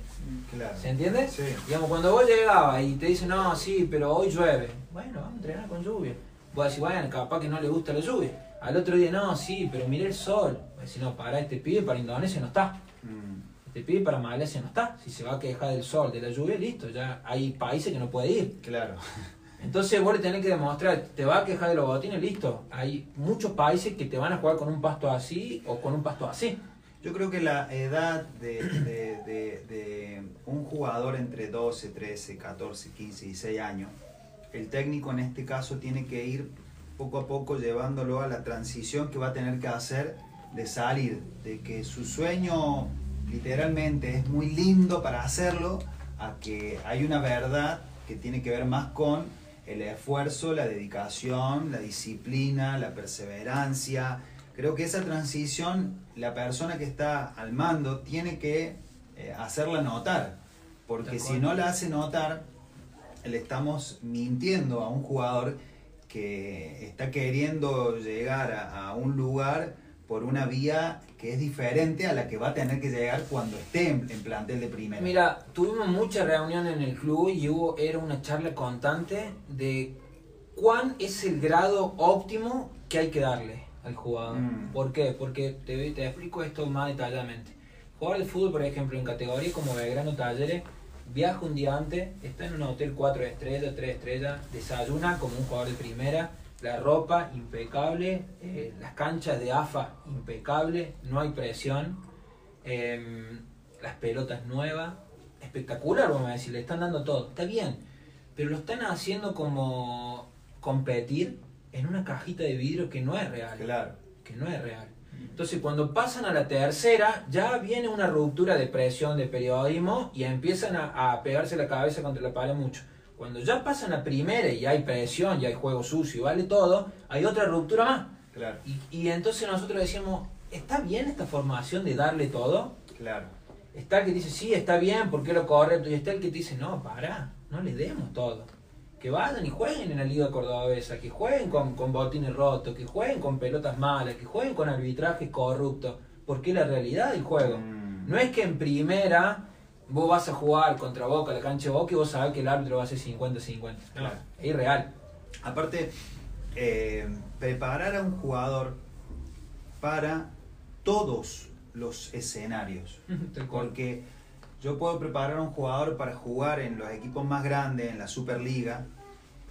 Claro. ¿Se entiende? Sí. Digamos, cuando vos llegabas y te dicen, no, sí, pero hoy llueve. Bueno, vamos a entrenar con lluvia. Vos decís, bueno, capaz que no le gusta la lluvia. Al otro día, no, sí, pero mire el sol. Decís, no, para este pibe, para Indonesia no está. Mm. Este pibe para Malasia no está. Si se va a quejar del sol, de la lluvia, listo. Ya hay países que no puede ir. Claro. Entonces vos le tenés que demostrar, te va a quejar de los botines, listo. Hay muchos países que te van a jugar con un pasto así o con un pasto así. Yo creo que la edad de, un jugador entre 12, 13, 14, 15 y 16 años, el técnico en este caso tiene que ir poco a poco llevándolo a la transición que va a tener que hacer de salir, de que su sueño literalmente es muy lindo para hacerlo, a que hay una verdad que tiene que ver más con el esfuerzo, la dedicación, la disciplina, la perseverancia, Creo que esa transición, la persona que está al mando tiene que eh, hacerla notar, porque si no la hace notar, le estamos mintiendo a un jugador que está queriendo llegar a, un lugar por una vía que es diferente a la que va a tener que llegar cuando esté en, plantel de primera. Mira, tuvimos muchas reuniones en el club y hubo, era una charla constante de cuán es el grado óptimo que hay que darle al jugador. Mm. ¿Por qué? Porque te, te explico esto más detalladamente. Jugar de fútbol, por ejemplo, en categorías como Belgrano Talleres, viaja un día antes, está en un hotel 4 estrellas, 3 estrellas, desayuna como un jugador de primera, la ropa impecable, eh, las canchas de AFA impecable, no hay presión, em, las pelotas nuevas, espectacular, vamos a decir, le están dando todo, está bien, pero lo están haciendo como competir en una cajita de vidrio que no es real. Claro. Que no es real. Entonces, cuando pasan a la tercera, ya viene una ruptura de presión de periodismo y empiezan a, pegarse la cabeza contra la pared mucho. Cuando ya pasan a primera y hay presión, y hay juego sucio y vale todo, hay otra ruptura más. Claro. Y, y entonces nosotros decíamos, ¿está bien esta formación de darle todo? Claro. Está el que dice, sí, está bien, porque lo correcto. Y está el que dice, no, para, no le demos todo que vayan y jueguen en la Liga Cordobesa, que jueguen con, con botines rotos, que jueguen con pelotas malas, que jueguen con arbitrajes corruptos, porque es la realidad del juego. Mm. No es que en primera vos vas a jugar contra Boca, la cancha de Boca, y vos sabés que el árbitro va a ser 50-50. Claro. Es irreal. Aparte, eh, preparar a un jugador para todos los escenarios. *laughs* porque yo puedo preparar a un jugador para jugar en los equipos más grandes, en la Superliga,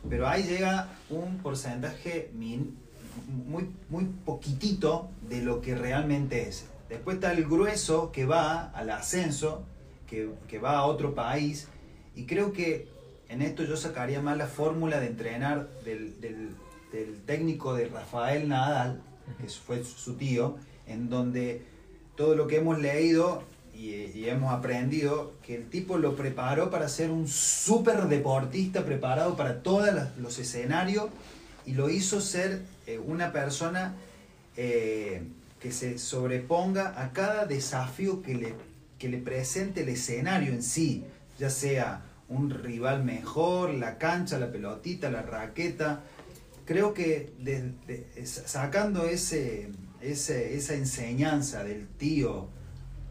pero ahí llega un porcentaje muy, muy poquitito de lo que realmente es. Después está el grueso que va al ascenso, que, va a otro país, y creo que en esto yo sacaría más la fórmula de entrenar del, del técnico de Rafael Nadal, que fue su tío, en donde todo lo que hemos leído y, hemos aprendido que el tipo lo preparó para ser un súper deportista preparado para todos los escenarios y lo hizo ser eh, una persona eh, que se sobreponga a cada desafío que le, que le presente el escenario en sí, ya sea un rival mejor, la cancha, la pelotita, la raqueta. Creo que sacando ese, esa enseñanza del tío,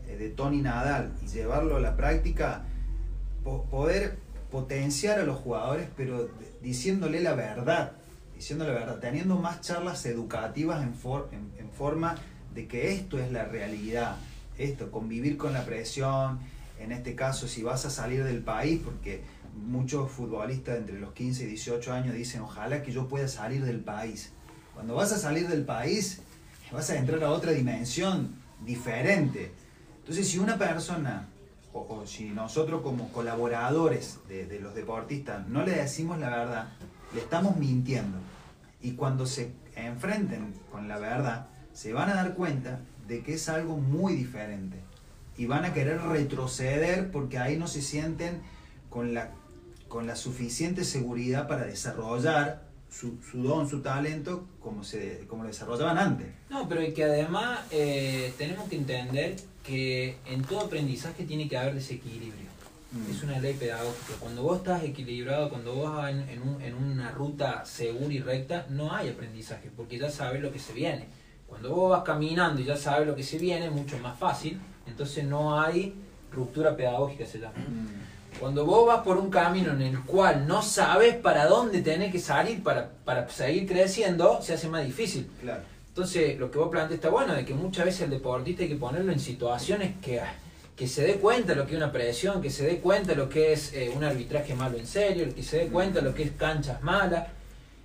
eh, de Tony Nadal y llevarlo a la práctica, poder, potenciar a los jugadores, pero diciéndole la verdad, diciendo la verdad, teniendo más charlas educativas en, en, forma de que esto es la realidad, esto, convivir con la presión, en este caso si vas a salir del país, porque muchos futbolistas entre los 15 y 18 años dicen, ojalá que yo pueda salir del país. Cuando vas a salir del país, vas a entrar a otra dimensión diferente. Entonces, si una persona, o, si nosotros como colaboradores de, de, los deportistas no le decimos la verdad, le estamos mintiendo. Y cuando se enfrenten con la verdad, se van a dar cuenta de que es algo muy diferente. Y van a querer retroceder porque ahí no se sienten con la con la suficiente seguridad para desarrollar su, don, su talento, como, se, como lo desarrollaban antes. No, pero que además eh, tenemos que entender que en todo aprendizaje tiene que haber desequilibrio. Mm. Es una ley pedagógica. Cuando vos estás equilibrado, cuando vos vas en, en, una ruta segura y recta, no hay aprendizaje, porque ya sabes lo que se viene. Cuando vos vas caminando y ya sabes lo que se viene, es mucho más fácil, entonces no hay ruptura pedagógica, se llama. Mm. Cuando vos vas por un camino en el cual no sabes para dónde tenés que salir para, para seguir creciendo, se hace más difícil. Claro. Entonces, lo que vos planteas está bueno, de que muchas veces el deportista hay que ponerlo en situaciones que, que se dé cuenta de lo que es una presión, que se dé cuenta de lo que es eh, un arbitraje malo en serio, que se dé cuenta de lo que es canchas malas.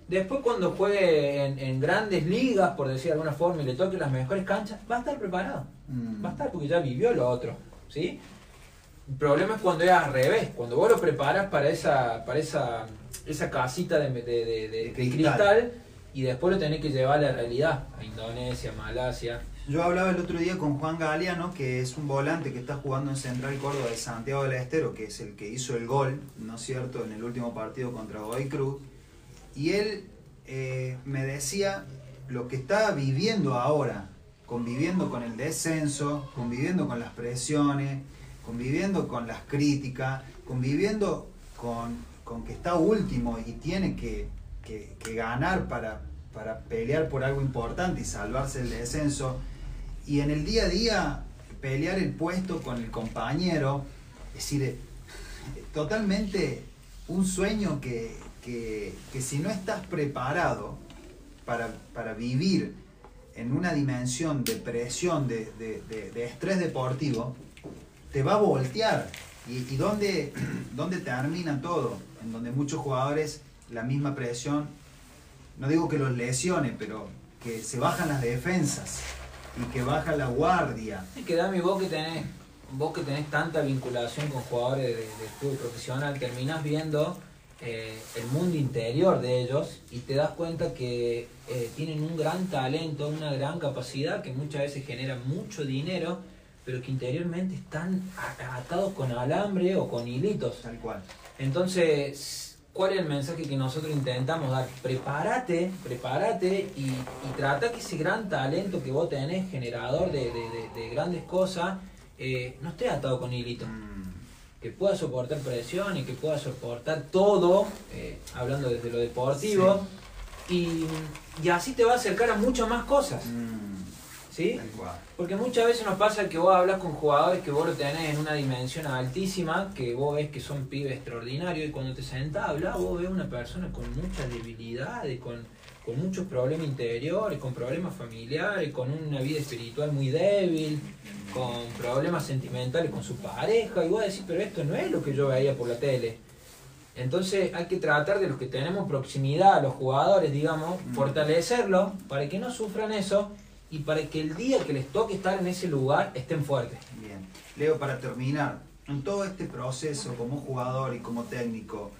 Después cuando juegue en, grandes ligas, por decir de alguna forma, y le toque las mejores canchas, va a estar preparado. Mm. Va a estar porque ya vivió lo otro. ¿sí? El problema es cuando es al revés, cuando vos lo preparas para esa, para esa, esa casita de, de, cristal. y después lo tenés que llevar a la realidad, a Indonesia, Malasia. Yo hablaba el otro día con Juan Galeano, que es un volante que está jugando en Central Córdoba de Santiago del Estero, que es el que hizo el gol, ¿no es cierto?, en el último partido contra Godoy Cruz. Y él eh, me decía lo que está viviendo ahora, conviviendo con el descenso, conviviendo con las presiones, conviviendo con las críticas, conviviendo con, que está último y tiene que, ganar para, para pelear por algo importante y salvarse el descenso. Y en el día a día pelear el puesto con el compañero, es decir, totalmente un sueño que, si no estás preparado para, vivir en una dimensión de presión, de, de estrés deportivo, te va a voltear. ¿Y, y dónde, *clears throat* dónde termina todo? En donde muchos jugadores, la misma presión, no digo que los lesione, pero que se bajan las defensas y que baja la guardia. Y que Dami, vos que tenés, vos que tenés tanta vinculación con jugadores de, fútbol profesional, terminás viendo eh, el mundo interior de ellos y te das cuenta que eh, tienen un gran talento, una gran capacidad que muchas veces genera mucho dinero pero que interiormente están atados con alambre o con hilitos. Tal cual. Entonces, ¿cuál es el mensaje que nosotros intentamos dar? Prepárate, prepárate y, trata que ese gran talento que vos tenés, generador de, grandes cosas, eh, no esté atado con hilitos. Mm. Que pueda soportar presión y que pueda soportar todo, eh, hablando desde lo deportivo, y, así te va a acercar a muchas más cosas. Mm. ¿Sí? Porque muchas veces nos pasa que vos hablas con jugadores que vos lo tenés en una dimensión altísima, que vos ves que son pibes extraordinarios, y cuando te sentás a hablar, vos ves una persona con muchas debilidades, con, con muchos problemas interiores, con problemas familiares, con una vida espiritual muy débil, con problemas sentimentales con su pareja, y vos decís, pero esto no es lo que yo veía por la tele. Entonces hay que tratar de los que tenemos proximidad a los jugadores, digamos, mm. fortalecerlos para que no sufran eso y para que el día que les toque estar en ese lugar estén fuertes. Bien. Leo, para terminar, en todo este proceso como jugador y como técnico,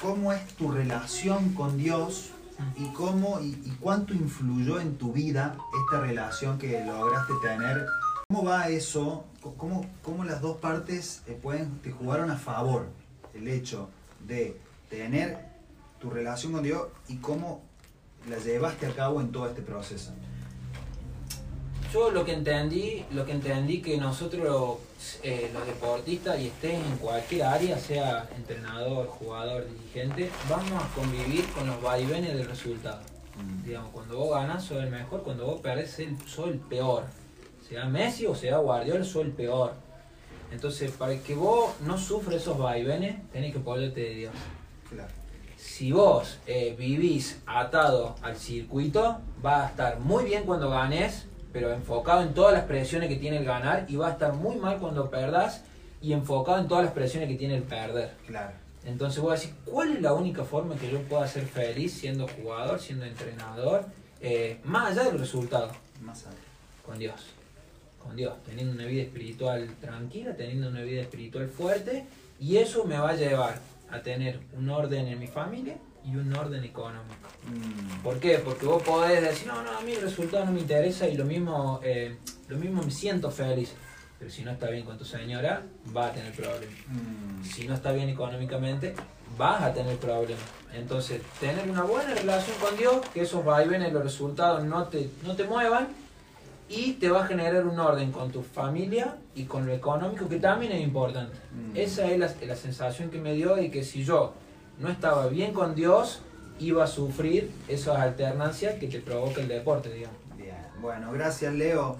¿cómo es tu relación con Dios y cómo y, cuánto influyó en tu vida esta relación que lograste tener? ¿Cómo va eso? ¿Cómo, cómo las dos partes eh, pueden, te jugaron a favor el hecho de tener tu relación con Dios y cómo la llevaste a cabo en todo este proceso? Yo lo que entendí, lo que entendí que nosotros, eh, los deportistas, y estés en cualquier área, sea entrenador, jugador, dirigente, vamos a convivir con los vaivenes del resultado. Mm. Digamos, cuando vos ganas, sos el mejor, cuando vos perdés, sos el peor. Sea Messi o sea Guardiola, sos el peor. Entonces, para que vos no sufras esos vaivenes, tenés que ponerte de Dios. Claro. Si vos eh, vivís atado al circuito, va a estar muy bien cuando ganes, pero enfocado en todas las presiones que tiene el ganar, y va a estar muy mal cuando perdas y enfocado en todas las presiones que tiene el perder. Claro. Entonces voy a decir, ¿cuál es la única forma que yo pueda ser feliz siendo jugador, siendo entrenador, eh, más allá del resultado? Más allá. Con Dios. Con Dios, teniendo una vida espiritual tranquila, teniendo una vida espiritual fuerte, y eso me va a llevar a tener un orden en mi familia y un orden económico. Mm, ¿Por qué? Porque vos podés decir, no, no, a mí el resultado no me interesa y lo mismo, eh, lo mismo me siento feliz. Pero si no está bien con tu señora, vas a tener problemas. mm, Si no está bien económicamente, vas a tener problemas. Entonces, tener una buena relación con Dios, que esos vaivenes, los resultados no te, no te muevan y te va a generar un orden con tu familia y con lo económico, que también es importante. Mm. Esa es la, la sensación que me dio de que si yo no estaba bien con Dios, iba a sufrir esas alternancias que te provoca el deporte, digamos. Bien, bueno, gracias Leo.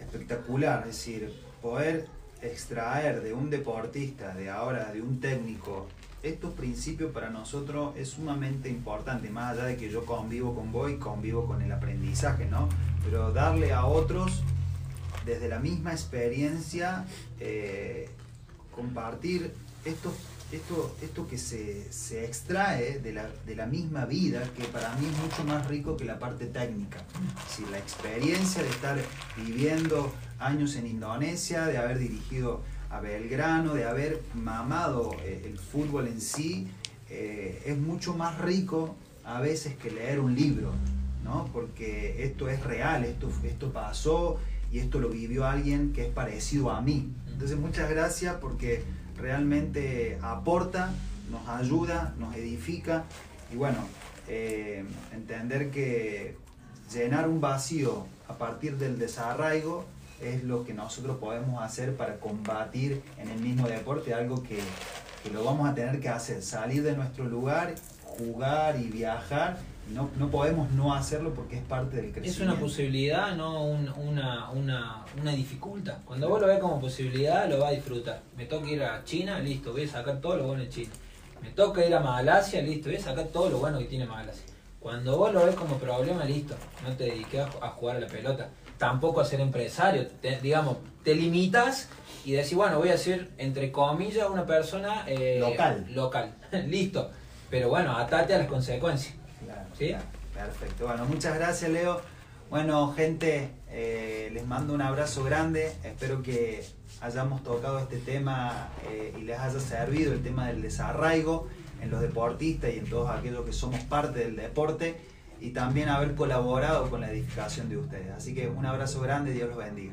Espectacular, es decir, poder extraer de un deportista, de ahora, de un técnico, estos principios para nosotros es sumamente importante, más allá de que yo convivo con vos y convivo con el aprendizaje, ¿no? Pero darle a otros, desde la misma experiencia, eh, compartir estos esto, esto que se, se extrae de la, de la misma vida, que para mí es mucho más rico que la parte técnica. Si la experiencia de estar viviendo años en Indonesia, de haber dirigido a Belgrano, de haber mamado eh, el fútbol en sí, eh, es mucho más rico a veces que leer un libro, ¿no? Porque esto es real, esto, esto pasó y esto lo vivió alguien que es parecido a mí. Entonces muchas gracias porque realmente aporta, nos ayuda, nos edifica y bueno, eh, entender que llenar un vacío a partir del desarraigo es lo que nosotros podemos hacer para combatir en el mismo deporte, algo que, que lo vamos a tener que hacer, salir de nuestro lugar, jugar y viajar. No, no podemos no hacerlo porque es parte del Es crecimiento. una posibilidad, no un- una, una, una dificultad. Cuando vos lo ves como posibilidad, lo vas a disfrutar. Me toca ir a China, listo, voy a sacar todo lo bueno de China. Me toca ir a Malasia, listo, voy a sacar todo lo bueno que tiene Malasia. Cuando vos lo ves como problema, listo, no te dediques a, a jugar a la pelota. Tampoco a ser empresario, te- digamos, te limitas y decís, bueno, voy a ser, entre comillas, una persona eh, Local. local. *laughs* listo. Pero bueno, atate a las consecuencias. Claro, ¿Sí? claro. Perfecto. Bueno, muchas gracias, Leo. Bueno, gente, eh, les mando un abrazo grande. Espero que hayamos tocado este tema eh, y les haya servido el tema del desarraigo en los deportistas y en todos aquellos que somos parte del deporte y también haber colaborado con la edificación de ustedes. Así que un abrazo grande, Dios los bendiga.